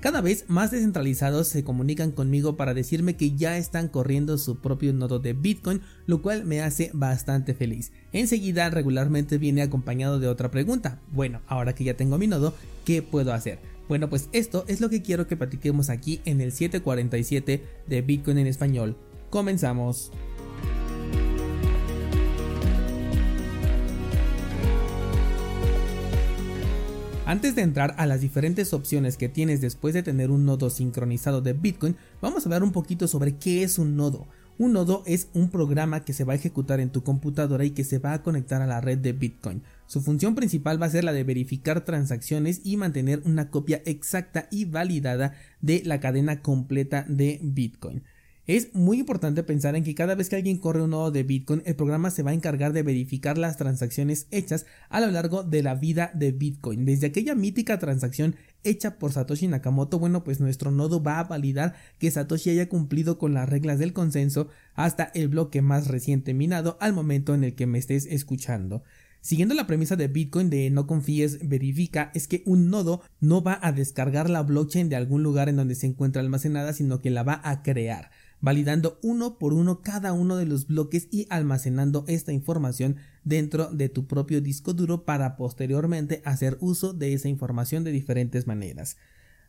Cada vez más descentralizados se comunican conmigo para decirme que ya están corriendo su propio nodo de Bitcoin, lo cual me hace bastante feliz. Enseguida regularmente viene acompañado de otra pregunta. Bueno, ahora que ya tengo mi nodo, ¿qué puedo hacer? Bueno, pues esto es lo que quiero que platiquemos aquí en el 747 de Bitcoin en español. Comenzamos. Antes de entrar a las diferentes opciones que tienes después de tener un nodo sincronizado de Bitcoin, vamos a hablar un poquito sobre qué es un nodo. Un nodo es un programa que se va a ejecutar en tu computadora y que se va a conectar a la red de Bitcoin. Su función principal va a ser la de verificar transacciones y mantener una copia exacta y validada de la cadena completa de Bitcoin. Es muy importante pensar en que cada vez que alguien corre un nodo de Bitcoin, el programa se va a encargar de verificar las transacciones hechas a lo largo de la vida de Bitcoin. Desde aquella mítica transacción hecha por Satoshi Nakamoto, bueno, pues nuestro nodo va a validar que Satoshi haya cumplido con las reglas del consenso hasta el bloque más reciente minado al momento en el que me estés escuchando. Siguiendo la premisa de Bitcoin de no confíes, verifica, es que un nodo no va a descargar la blockchain de algún lugar en donde se encuentra almacenada, sino que la va a crear validando uno por uno cada uno de los bloques y almacenando esta información dentro de tu propio disco duro para posteriormente hacer uso de esa información de diferentes maneras.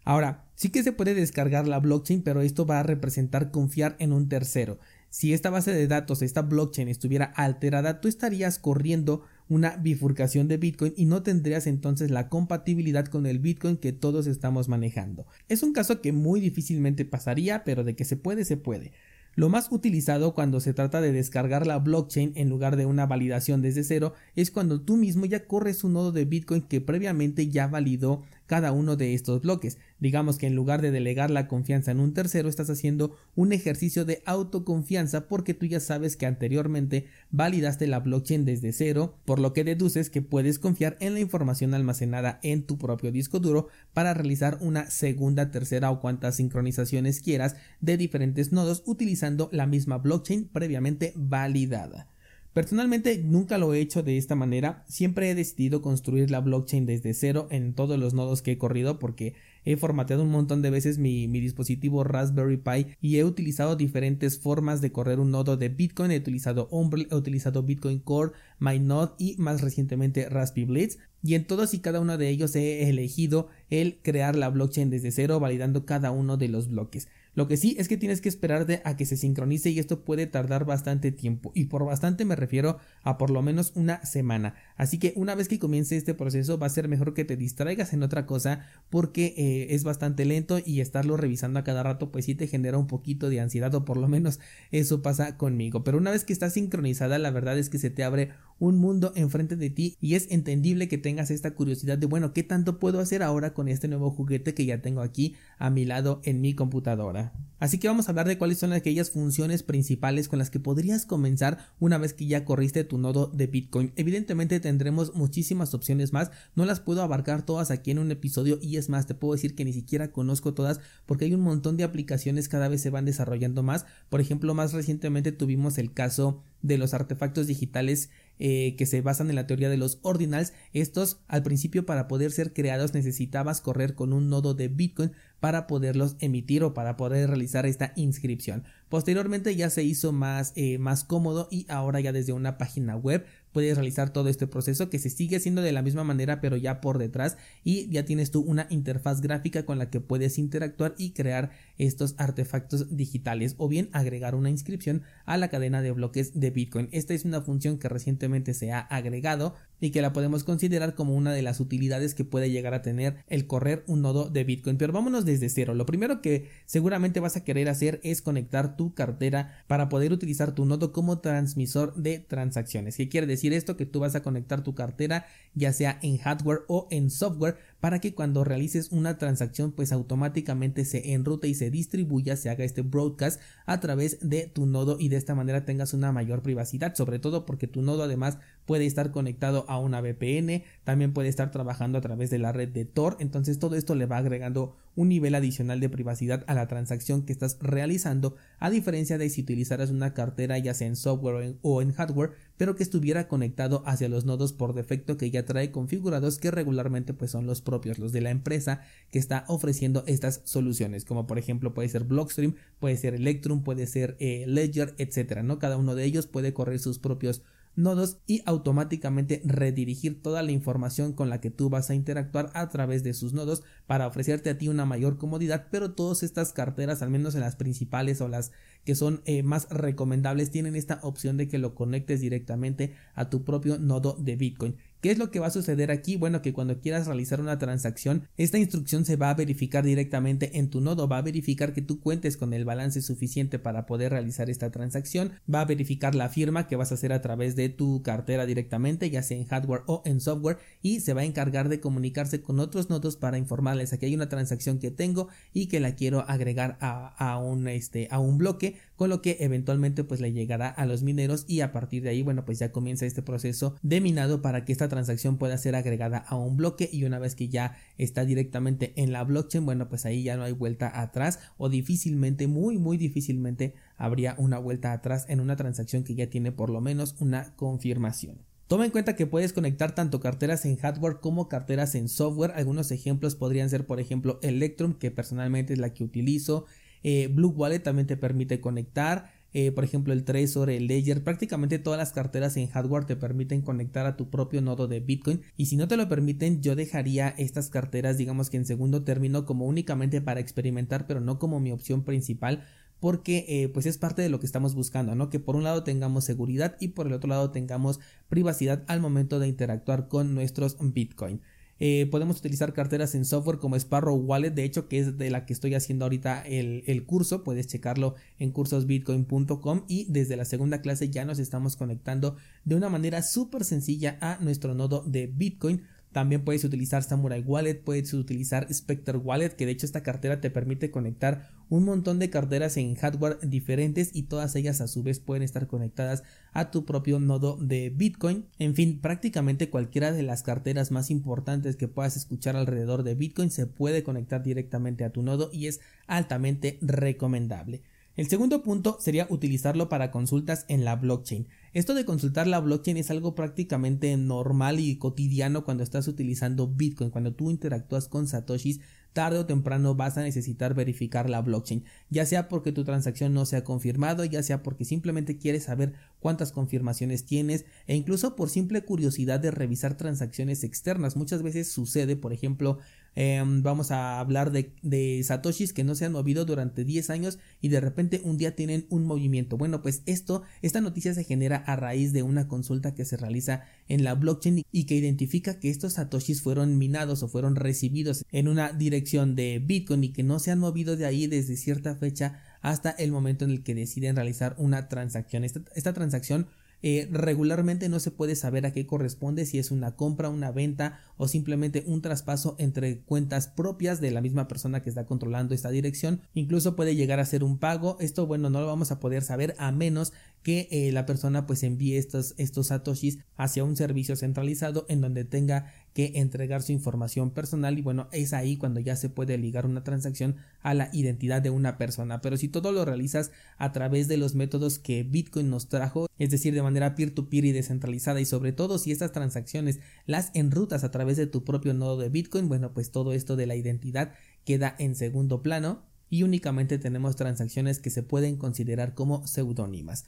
Ahora, sí que se puede descargar la blockchain, pero esto va a representar confiar en un tercero. Si esta base de datos, esta blockchain estuviera alterada, tú estarías corriendo una bifurcación de Bitcoin y no tendrías entonces la compatibilidad con el Bitcoin que todos estamos manejando. Es un caso que muy difícilmente pasaría, pero de que se puede, se puede. Lo más utilizado cuando se trata de descargar la blockchain en lugar de una validación desde cero es cuando tú mismo ya corres un nodo de Bitcoin que previamente ya validó cada uno de estos bloques. Digamos que en lugar de delegar la confianza en un tercero estás haciendo un ejercicio de autoconfianza porque tú ya sabes que anteriormente validaste la blockchain desde cero, por lo que deduces que puedes confiar en la información almacenada en tu propio disco duro para realizar una segunda, tercera o cuantas sincronizaciones quieras de diferentes nodos utilizando la misma blockchain previamente validada. Personalmente nunca lo he hecho de esta manera, siempre he decidido construir la blockchain desde cero en todos los nodos que he corrido porque he formateado un montón de veces mi, dispositivo Raspberry Pi y he utilizado diferentes formas de correr un nodo de Bitcoin, he utilizado Umbrel, he utilizado Bitcoin Core, MyNode y más recientemente Raspberry Blitz. Y en todos y cada uno de ellos he elegido el crear la blockchain desde cero validando cada uno de los bloques. Lo que sí es que tienes que esperarte a que se sincronice y esto puede tardar bastante tiempo y por bastante me refiero a por lo menos una semana. Así que una vez que comience este proceso va a ser mejor que te distraigas en otra cosa porque eh, es bastante lento y estarlo revisando a cada rato pues sí te genera un poquito de ansiedad o por lo menos eso pasa conmigo. Pero una vez que está sincronizada la verdad es que se te abre un mundo enfrente de ti y es entendible que tengas esta curiosidad de bueno, ¿qué tanto puedo hacer ahora con este nuevo juguete que ya tengo aquí a mi lado en mi computadora? Así que vamos a hablar de cuáles son aquellas funciones principales con las que podrías comenzar una vez que ya corriste tu nodo de Bitcoin. Evidentemente tendremos muchísimas opciones más, no las puedo abarcar todas aquí en un episodio y es más, te puedo decir que ni siquiera conozco todas porque hay un montón de aplicaciones cada vez se van desarrollando más. Por ejemplo, más recientemente tuvimos el caso de los artefactos digitales eh, que se basan en la teoría de los ordinals. Estos al principio para poder ser creados necesitabas correr con un nodo de Bitcoin para poderlos emitir o para poder realizar esta inscripción. Posteriormente ya se hizo más, eh, más cómodo y ahora ya desde una página web puedes realizar todo este proceso que se sigue haciendo de la misma manera pero ya por detrás y ya tienes tú una interfaz gráfica con la que puedes interactuar y crear estos artefactos digitales o bien agregar una inscripción a la cadena de bloques de Bitcoin. Esta es una función que recientemente se ha agregado y que la podemos considerar como una de las utilidades que puede llegar a tener el correr un nodo de Bitcoin. Pero vámonos desde cero. Lo primero que seguramente vas a querer hacer es conectar tu cartera para poder utilizar tu nodo como transmisor de transacciones. ¿Qué quiere decir esto? Que tú vas a conectar tu cartera ya sea en hardware o en software para que cuando realices una transacción pues automáticamente se enrute y se distribuya, se haga este broadcast a través de tu nodo y de esta manera tengas una mayor privacidad, sobre todo porque tu nodo además puede estar conectado a una VPN, también puede estar trabajando a través de la red de Tor, entonces todo esto le va agregando un nivel adicional de privacidad a la transacción que estás realizando, a diferencia de si utilizaras una cartera ya sea en software o en hardware, pero que estuviera conectado hacia los nodos por defecto que ya trae configurados que regularmente pues son los propios, los de la empresa que está ofreciendo estas soluciones, como por ejemplo puede ser Blockstream, puede ser Electrum, puede ser eh, Ledger, etcétera, ¿no? Cada uno de ellos puede correr sus propios nodos y automáticamente redirigir toda la información con la que tú vas a interactuar a través de sus nodos para ofrecerte a ti una mayor comodidad. Pero todas estas carteras al menos en las principales o las que son eh, más recomendables tienen esta opción de que lo conectes directamente a tu propio nodo de bitcoin ¿Qué es lo que va a suceder aquí? Bueno, que cuando quieras realizar una transacción, esta instrucción se va a verificar directamente en tu nodo, va a verificar que tú cuentes con el balance suficiente para poder realizar esta transacción, va a verificar la firma que vas a hacer a través de tu cartera directamente, ya sea en hardware o en software, y se va a encargar de comunicarse con otros nodos para informarles que hay una transacción que tengo y que la quiero agregar a, un, este, a un bloque, con lo que eventualmente pues le llegará a los mineros y a partir de ahí, bueno, pues ya comienza este proceso de minado para que esta transacción pueda ser agregada a un bloque y una vez que ya está directamente en la blockchain, bueno, pues ahí ya no hay vuelta atrás o difícilmente, muy, muy difícilmente habría una vuelta atrás en una transacción que ya tiene por lo menos una confirmación. Toma en cuenta que puedes conectar tanto carteras en hardware como carteras en software. Algunos ejemplos podrían ser, por ejemplo, Electrum, que personalmente es la que utilizo. Eh, Blue Wallet también te permite conectar. Eh, por ejemplo el Trezor, el Ledger, prácticamente todas las carteras en hardware te permiten conectar a tu propio nodo de Bitcoin y si no te lo permiten yo dejaría estas carteras digamos que en segundo término como únicamente para experimentar pero no como mi opción principal porque eh, pues es parte de lo que estamos buscando, ¿no? Que por un lado tengamos seguridad y por el otro lado tengamos privacidad al momento de interactuar con nuestros Bitcoin. Eh, podemos utilizar carteras en software como Sparrow Wallet, de hecho que es de la que estoy haciendo ahorita el, el curso, puedes checarlo en cursosbitcoin.com y desde la segunda clase ya nos estamos conectando de una manera súper sencilla a nuestro nodo de Bitcoin también puedes utilizar Samurai Wallet, puedes utilizar Spectre Wallet, que de hecho esta cartera te permite conectar un montón de carteras en hardware diferentes y todas ellas a su vez pueden estar conectadas a tu propio nodo de Bitcoin. En fin, prácticamente cualquiera de las carteras más importantes que puedas escuchar alrededor de Bitcoin se puede conectar directamente a tu nodo y es altamente recomendable. El segundo punto sería utilizarlo para consultas en la blockchain. Esto de consultar la blockchain es algo prácticamente normal y cotidiano cuando estás utilizando Bitcoin, cuando tú interactúas con satoshis tarde o temprano vas a necesitar verificar la blockchain, ya sea porque tu transacción no se ha confirmado, ya sea porque simplemente quieres saber cuántas confirmaciones tienes e incluso por simple curiosidad de revisar transacciones externas. Muchas veces sucede, por ejemplo, em, vamos a hablar de, de, satoshis que no se han movido durante 10 años y de repente un día tienen un movimiento. Bueno, pues esto, esta noticia se genera a raíz de una consulta que se realiza en la blockchain y que identifica que estos satoshis fueron minados o fueron recibidos en una dirección de Bitcoin y que no se han movido de ahí desde cierta fecha hasta el momento en el que deciden realizar una transacción. Esta, esta transacción eh, regularmente no se puede saber a qué corresponde, si es una compra, una venta o simplemente un traspaso entre cuentas propias de la misma persona que está controlando esta dirección. Incluso puede llegar a ser un pago. Esto, bueno, no lo vamos a poder saber a menos que eh, la persona pues envíe estos, estos satoshis hacia un servicio centralizado en donde tenga que entregar su información personal y bueno es ahí cuando ya se puede ligar una transacción a la identidad de una persona. Pero si todo lo realizas a través de los métodos que Bitcoin nos trajo es decir de manera peer to peer y descentralizada y sobre todo si estas transacciones las enrutas a través de tu propio nodo de Bitcoin bueno pues todo esto de la identidad queda en segundo plano y únicamente tenemos transacciones que se pueden considerar como seudónimas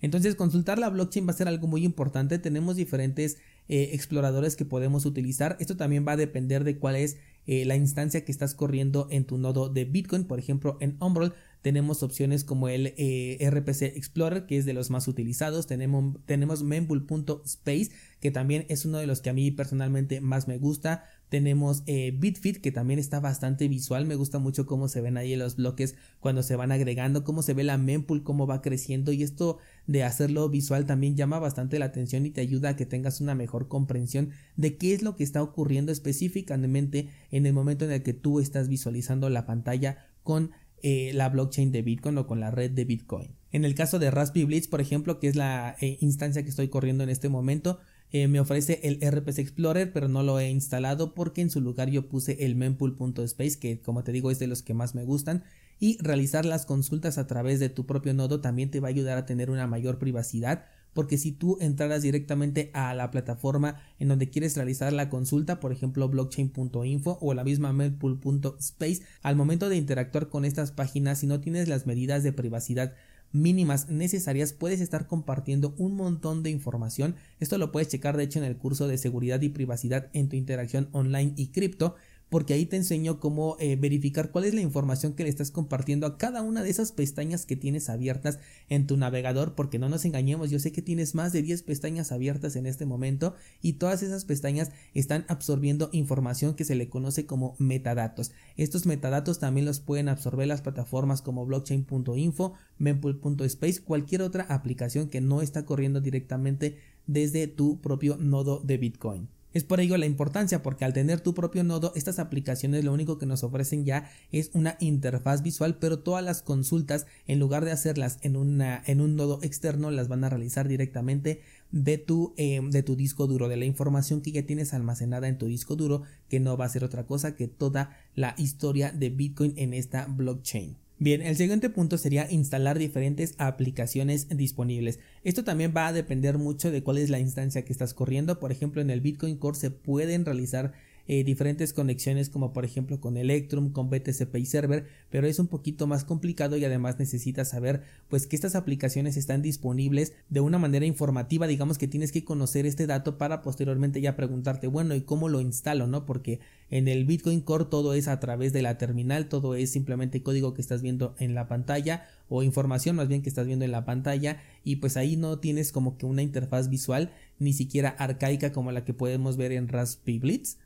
entonces consultar la blockchain va a ser algo muy importante. Tenemos diferentes eh, exploradores que podemos utilizar. Esto también va a depender de cuál es eh, la instancia que estás corriendo en tu nodo de Bitcoin. Por ejemplo, en Umbrel tenemos opciones como el eh, RPC Explorer, que es de los más utilizados. Tenemos, tenemos mempool.space, que también es uno de los que a mí personalmente más me gusta. Tenemos eh, Bitfit que también está bastante visual. Me gusta mucho cómo se ven ahí los bloques cuando se van agregando, cómo se ve la mempool, cómo va creciendo. Y esto de hacerlo visual también llama bastante la atención y te ayuda a que tengas una mejor comprensión de qué es lo que está ocurriendo específicamente en el momento en el que tú estás visualizando la pantalla con eh, la blockchain de Bitcoin o con la red de Bitcoin. En el caso de Raspberry Blitz, por ejemplo, que es la eh, instancia que estoy corriendo en este momento, eh, me ofrece el RPC Explorer, pero no lo he instalado porque en su lugar yo puse el mempool.space, que como te digo es de los que más me gustan. Y realizar las consultas a través de tu propio nodo también te va a ayudar a tener una mayor privacidad porque si tú entraras directamente a la plataforma en donde quieres realizar la consulta, por ejemplo blockchain.info o la misma mempool.space, al momento de interactuar con estas páginas, si no tienes las medidas de privacidad mínimas necesarias puedes estar compartiendo un montón de información. Esto lo puedes checar de hecho en el curso de seguridad y privacidad en tu interacción online y cripto porque ahí te enseño cómo eh, verificar cuál es la información que le estás compartiendo a cada una de esas pestañas que tienes abiertas en tu navegador, porque no nos engañemos, yo sé que tienes más de 10 pestañas abiertas en este momento y todas esas pestañas están absorbiendo información que se le conoce como metadatos. Estos metadatos también los pueden absorber las plataformas como blockchain.info, mempool.space, cualquier otra aplicación que no está corriendo directamente desde tu propio nodo de Bitcoin. Es por ello la importancia porque al tener tu propio nodo estas aplicaciones lo único que nos ofrecen ya es una interfaz visual pero todas las consultas en lugar de hacerlas en, en un nodo externo las van a realizar directamente de tu, eh, de tu disco duro de la información que ya tienes almacenada en tu disco duro que no va a ser otra cosa que toda la historia de Bitcoin en esta blockchain. Bien, el siguiente punto sería instalar diferentes aplicaciones disponibles. Esto también va a depender mucho de cuál es la instancia que estás corriendo. Por ejemplo, en el Bitcoin Core se pueden realizar eh, diferentes conexiones como por ejemplo con Electrum, con BTC Pay Server, pero es un poquito más complicado y además necesitas saber pues que estas aplicaciones están disponibles de una manera informativa, digamos que tienes que conocer este dato para posteriormente ya preguntarte, bueno, ¿y cómo lo instalo? ¿no? Porque en el Bitcoin Core todo es a través de la terminal, todo es simplemente código que estás viendo en la pantalla o información más bien que estás viendo en la pantalla y pues ahí no tienes como que una interfaz visual ni siquiera arcaica como la que podemos ver en Raspberry Blitz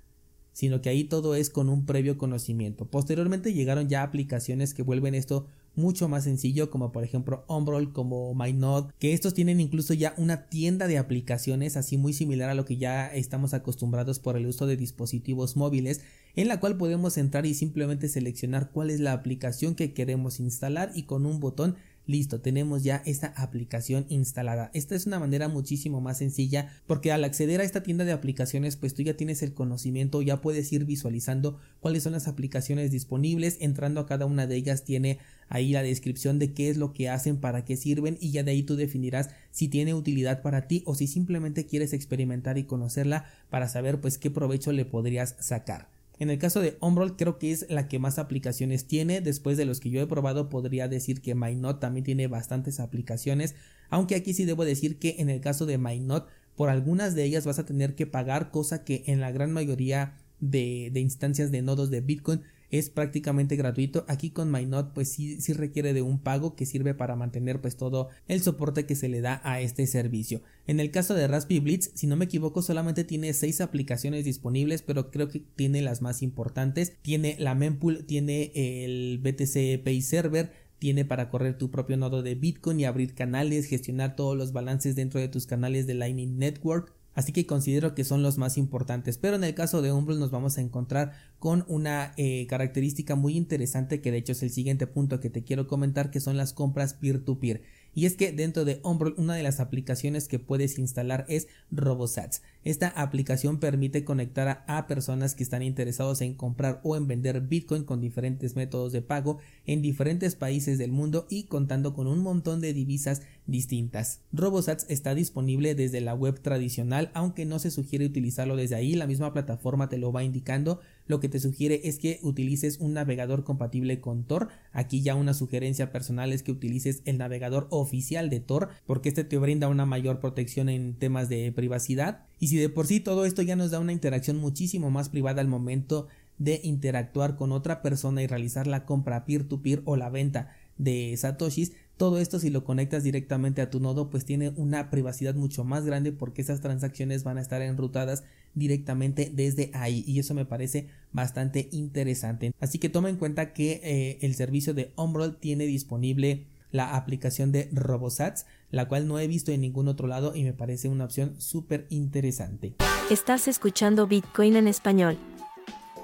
sino que ahí todo es con un previo conocimiento. Posteriormente llegaron ya aplicaciones que vuelven esto mucho más sencillo, como por ejemplo Umbrol, como MyNode, que estos tienen incluso ya una tienda de aplicaciones así muy similar a lo que ya estamos acostumbrados por el uso de dispositivos móviles, en la cual podemos entrar y simplemente seleccionar cuál es la aplicación que queremos instalar y con un botón listo, tenemos ya esta aplicación instalada. Esta es una manera muchísimo más sencilla porque al acceder a esta tienda de aplicaciones pues tú ya tienes el conocimiento, ya puedes ir visualizando cuáles son las aplicaciones disponibles, entrando a cada una de ellas tiene ahí la descripción de qué es lo que hacen, para qué sirven y ya de ahí tú definirás si tiene utilidad para ti o si simplemente quieres experimentar y conocerla para saber pues qué provecho le podrías sacar. En el caso de Ombrol creo que es la que más aplicaciones tiene. Después de los que yo he probado podría decir que MyNote también tiene bastantes aplicaciones. Aunque aquí sí debo decir que en el caso de MyNote por algunas de ellas vas a tener que pagar cosa que en la gran mayoría de, de instancias de nodos de Bitcoin es prácticamente gratuito. Aquí con MyNode pues sí, sí requiere de un pago que sirve para mantener pues todo el soporte que se le da a este servicio. En el caso de Raspberry Blitz, si no me equivoco, solamente tiene 6 aplicaciones disponibles, pero creo que tiene las más importantes. Tiene la mempool, tiene el BTC Pay Server, tiene para correr tu propio nodo de Bitcoin y abrir canales, gestionar todos los balances dentro de tus canales de Lightning Network, Así que considero que son los más importantes. Pero en el caso de Umbrel nos vamos a encontrar con una eh, característica muy interesante que de hecho es el siguiente punto que te quiero comentar que son las compras peer-to-peer. Y es que dentro de Umbrel una de las aplicaciones que puedes instalar es RoboSats. Esta aplicación permite conectar a, personas que están interesados en comprar o en vender Bitcoin con diferentes métodos de pago en diferentes países del mundo y contando con un montón de divisas distintas. RoboSats está disponible desde la web tradicional, aunque no se sugiere utilizarlo desde ahí, la misma plataforma te lo va indicando. Lo que te sugiere es que utilices un navegador compatible con Tor. Aquí ya una sugerencia personal es que utilices el navegador oficial de Tor, porque este te brinda una mayor protección en temas de privacidad. Y si de por sí todo esto ya nos da una interacción muchísimo más privada al momento de interactuar con otra persona y realizar la compra peer-to-peer o la venta de satoshis, todo esto si lo conectas directamente a tu nodo pues tiene una privacidad mucho más grande porque esas transacciones van a estar enrutadas directamente desde ahí y eso me parece bastante interesante. Así que toma en cuenta que eh, el servicio de Umbrel tiene disponible la aplicación de RoboSats, la cual no he visto en ningún otro lado y me parece una opción súper interesante. Estás escuchando Bitcoin en español.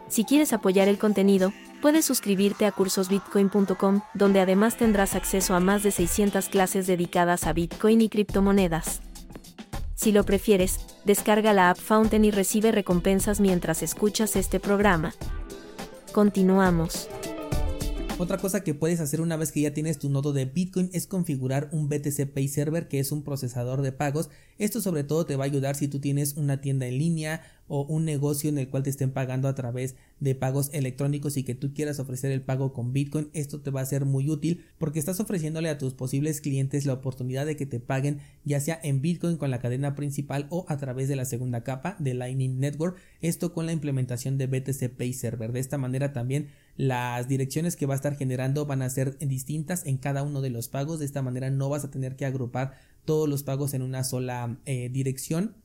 Si quieres apoyar el contenido, puedes suscribirte a cursosbitcoin.com, donde además tendrás acceso a más de 600 clases dedicadas a Bitcoin y criptomonedas. Si lo prefieres, descarga la app Fountain y recibe recompensas mientras escuchas este programa. Continuamos. Otra cosa que puedes hacer una vez que ya tienes tu nodo de Bitcoin es configurar un BTC Pay Server que es un procesador de pagos. Esto sobre todo te va a ayudar si tú tienes una tienda en línea o un negocio en el cual te estén pagando a través de pagos electrónicos y que tú quieras ofrecer el pago con Bitcoin. Esto te va a ser muy útil porque estás ofreciéndole a tus posibles clientes la oportunidad de que te paguen ya sea en Bitcoin con la cadena principal o a través de la segunda capa de Lightning Network. Esto con la implementación de BTC Pay Server. De esta manera también las direcciones que va a estar generando van a ser distintas en cada uno de los pagos. De esta manera no vas a tener que agrupar todos los pagos en una sola eh, dirección.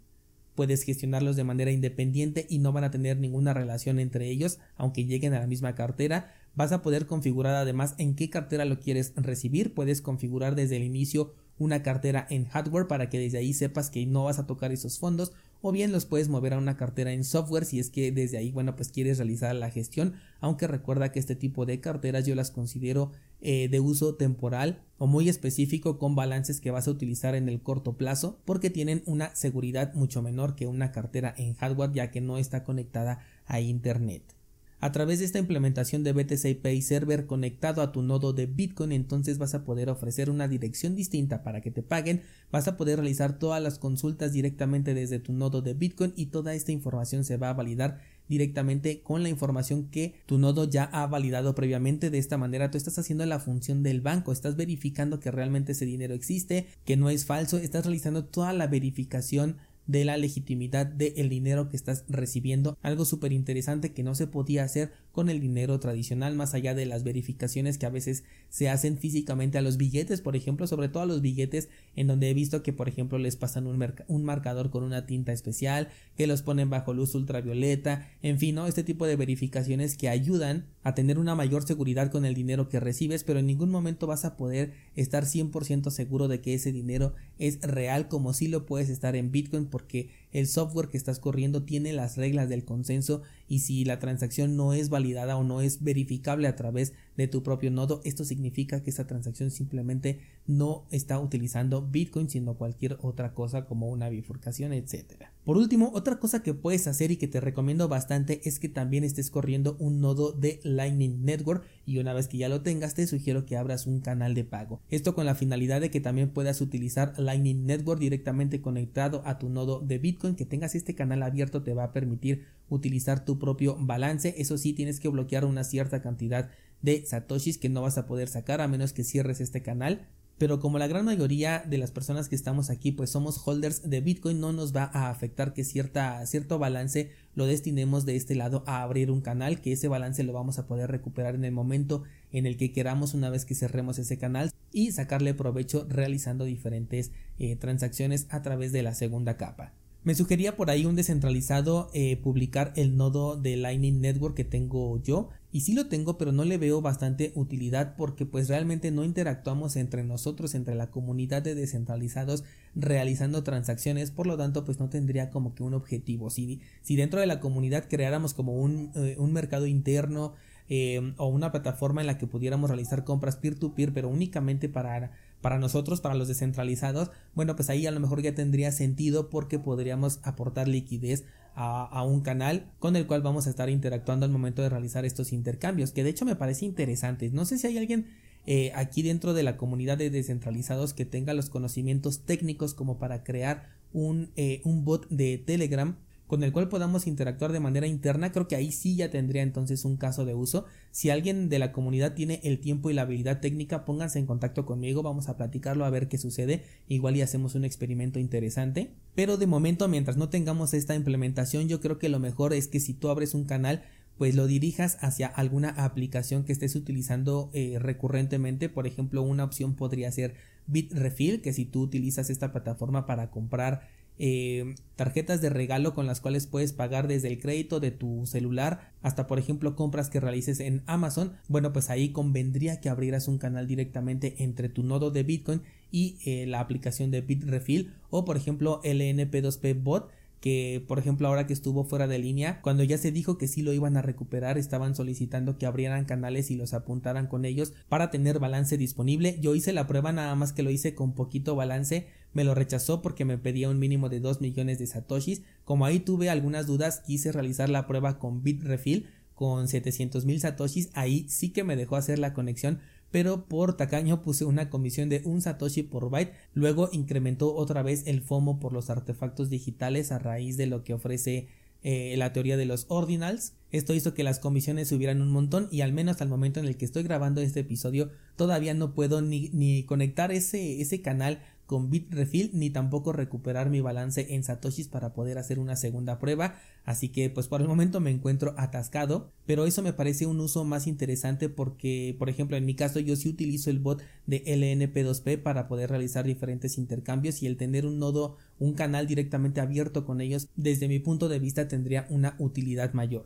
Puedes gestionarlos de manera independiente y no van a tener ninguna relación entre ellos, aunque lleguen a la misma cartera. Vas a poder configurar además en qué cartera lo quieres recibir. Puedes configurar desde el inicio una cartera en hardware para que desde ahí sepas que no vas a tocar esos fondos o bien los puedes mover a una cartera en software si es que desde ahí bueno pues quieres realizar la gestión. Aunque recuerda que este tipo de carteras yo las considero eh, de uso temporal o muy específico con balances que vas a utilizar en el corto plazo porque tienen una seguridad mucho menor que una cartera en hardware ya que no está conectada a internet a través de esta implementación de BTC Pay Server conectado a tu nodo de Bitcoin, entonces vas a poder ofrecer una dirección distinta para que te paguen, vas a poder realizar todas las consultas directamente desde tu nodo de Bitcoin y toda esta información se va a validar directamente con la información que tu nodo ya ha validado previamente. De esta manera tú estás haciendo la función del banco, estás verificando que realmente ese dinero existe, que no es falso, estás realizando toda la verificación de la legitimidad del dinero que estás recibiendo, algo súper interesante que no se podía hacer con el dinero tradicional, más allá de las verificaciones que a veces se hacen físicamente a los billetes, por ejemplo, sobre todo a los billetes en donde he visto que, por ejemplo, les pasan un, marcador con una tinta especial, que los ponen bajo luz ultravioleta, en fin, ¿no? Este tipo de verificaciones que ayudan a tener una mayor seguridad con el dinero que recibes, pero en ningún momento vas a poder estar 100% seguro de que ese dinero es real como si lo puedes estar en Bitcoin porque el software que estás corriendo tiene las reglas del consenso y si la transacción no es validada o no es verificable a través de tu propio nodo, esto significa que esa transacción simplemente no está utilizando Bitcoin sino cualquier otra cosa como una bifurcación, etcétera. Por último, otra cosa que puedes hacer y que te recomiendo bastante es que también estés corriendo un nodo de Lightning Network y una vez que ya lo tengas te sugiero que abras un canal de pago. Esto con la finalidad de que también puedas utilizar Lightning Network directamente conectado a tu nodo de Bitcoin, que tengas este canal abierto te va a permitir utilizar tu propio balance. Eso sí, tienes que bloquear una cierta cantidad de satoshis que no vas a poder sacar a menos que cierres este canal pero como la gran mayoría de las personas que estamos aquí pues somos holders de Bitcoin no nos va a afectar que cierta, cierto balance lo destinemos de este lado a abrir un canal que ese balance lo vamos a poder recuperar en el momento en el que queramos una vez que cerremos ese canal y sacarle provecho realizando diferentes eh, transacciones a través de la segunda capa. Me sugería por ahí un descentralizado eh, publicar el nodo de Lightning Network que tengo yo. Y sí lo tengo, pero no le veo bastante utilidad porque pues realmente no interactuamos entre nosotros, entre la comunidad de descentralizados realizando transacciones. Por lo tanto, pues no tendría como que un objetivo. Si, si dentro de la comunidad creáramos como un, eh, un mercado interno eh, o una plataforma en la que pudiéramos realizar compras peer-to-peer, pero únicamente para para nosotros, para los descentralizados, bueno, pues ahí a lo mejor ya tendría sentido porque podríamos aportar liquidez a, un canal con el cual vamos a estar interactuando al momento de realizar estos intercambios, que de hecho me parece interesante. No sé si hay alguien eh, aquí dentro de la comunidad de descentralizados que tenga los conocimientos técnicos como para crear un, eh, un bot de Telegram con el cual podamos interactuar de manera interna, creo que ahí sí ya tendría entonces un caso de uso. Si alguien de la comunidad tiene el tiempo y la habilidad técnica, pónganse en contacto conmigo, vamos a platicarlo a ver qué sucede, igual y hacemos un experimento interesante. Pero de momento, mientras no tengamos esta implementación, yo creo que lo mejor es que si tú abres un canal, pues lo dirijas hacia alguna aplicación que estés utilizando eh, recurrentemente. Por ejemplo, una opción podría ser Bitrefill, que si tú utilizas esta plataforma para comprar eh, tarjetas de regalo con las cuales puedes pagar desde el crédito de tu celular hasta por ejemplo compras que realices en Amazon bueno pues ahí convendría que abrieras un canal directamente entre tu nodo de Bitcoin y eh, la aplicación de Bitrefill o por ejemplo LNP2P bot que por ejemplo ahora que estuvo fuera de línea, cuando ya se dijo que sí lo iban a recuperar, estaban solicitando que abrieran canales y los apuntaran con ellos para tener balance disponible. Yo hice la prueba nada más que lo hice con poquito balance, me lo rechazó porque me pedía un mínimo de 2 millones de satoshis. Como ahí tuve algunas dudas, quise realizar la prueba con Bitrefill con 700 mil satoshis. Ahí sí que me dejó hacer la conexión, pero por tacaño puse una comisión de un satoshi por byte. Luego incrementó otra vez el FOMO por los artefactos digitales a raíz de lo que ofrece eh, la teoría de los ordinals. Esto hizo que las comisiones subieran un montón y al menos el momento en el que estoy grabando este episodio todavía no puedo ni, ni conectar ese, ese canal con Bitrefill ni tampoco recuperar mi balance en satoshis para poder hacer una segunda prueba. Así que pues por el momento me encuentro atascado pero eso me parece un uso más interesante porque por ejemplo en mi caso yo sí utilizo el bot de LNP2P para poder realizar diferentes intercambios y el tener un nodo un canal directamente abierto con ellos desde mi punto de vista tendría una utilidad mayor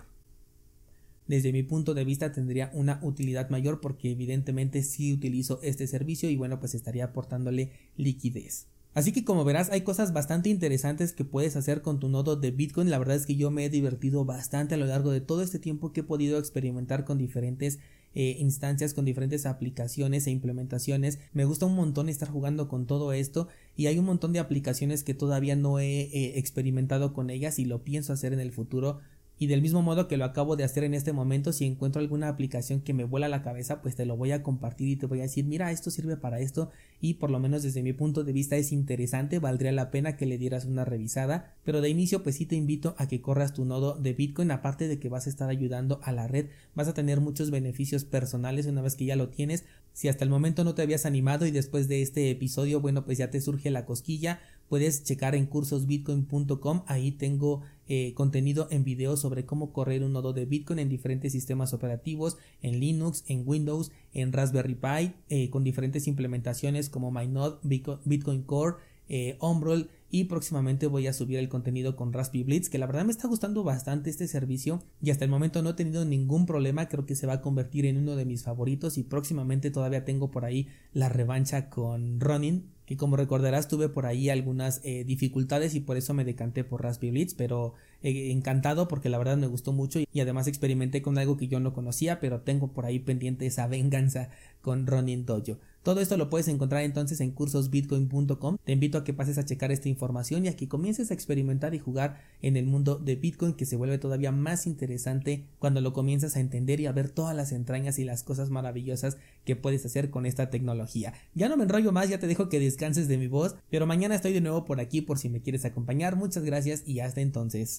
desde mi punto de vista tendría una utilidad mayor porque evidentemente sí utilizo este servicio y bueno pues estaría aportándole liquidez. Así que como verás hay cosas bastante interesantes que puedes hacer con tu nodo de Bitcoin. La verdad es que yo me he divertido bastante a lo largo de todo este tiempo que he podido experimentar con diferentes eh, instancias, con diferentes aplicaciones e implementaciones. Me gusta un montón estar jugando con todo esto y hay un montón de aplicaciones que todavía no he eh, experimentado con ellas y lo pienso hacer en el futuro y del mismo modo que lo acabo de hacer en este momento, si encuentro alguna aplicación que me vuela la cabeza, pues te lo voy a compartir y te voy a decir, mira, esto sirve para esto y por lo menos desde mi punto de vista es interesante, valdría la pena que le dieras una revisada, pero de inicio pues sí te invito a que corras tu nodo de Bitcoin, aparte de que vas a estar ayudando a la red, vas a tener muchos beneficios personales una vez que ya lo tienes, si hasta el momento no te habías animado y después de este episodio, bueno, pues ya te surge la cosquilla, puedes checar en cursosbitcoin.com, ahí tengo eh, contenido en video sobre cómo correr un nodo de Bitcoin en diferentes sistemas operativos, en Linux, en Windows, en Raspberry Pi, eh, con diferentes implementaciones como MyNode, Bitcoin Core, eh, y próximamente voy a subir el contenido con Raspberry Blitz que la verdad me está gustando bastante este servicio y hasta el momento no he tenido ningún problema. Creo que se va a convertir en uno de mis favoritos y próximamente todavía tengo por ahí la revancha con Ronin que como recordarás tuve por ahí algunas eh, dificultades y por eso me decanté por Raspberry Blitz, pero eh, encantado porque la verdad me gustó mucho y además experimenté con algo que yo no conocía, pero tengo por ahí pendiente esa venganza con Ronin Dojo. Todo esto lo puedes encontrar entonces en cursosbitcoin.com. Te invito a que pases a checar esta información y a que comiences a experimentar y jugar en el mundo de Bitcoin que se vuelve todavía más interesante cuando lo comienzas a entender y a ver todas las entrañas y las cosas maravillosas que puedes hacer con esta tecnología. Ya no me enrollo más, ya te dejo que descanses de mi voz, pero mañana estoy de nuevo por aquí por si me quieres acompañar. Muchas gracias y hasta entonces.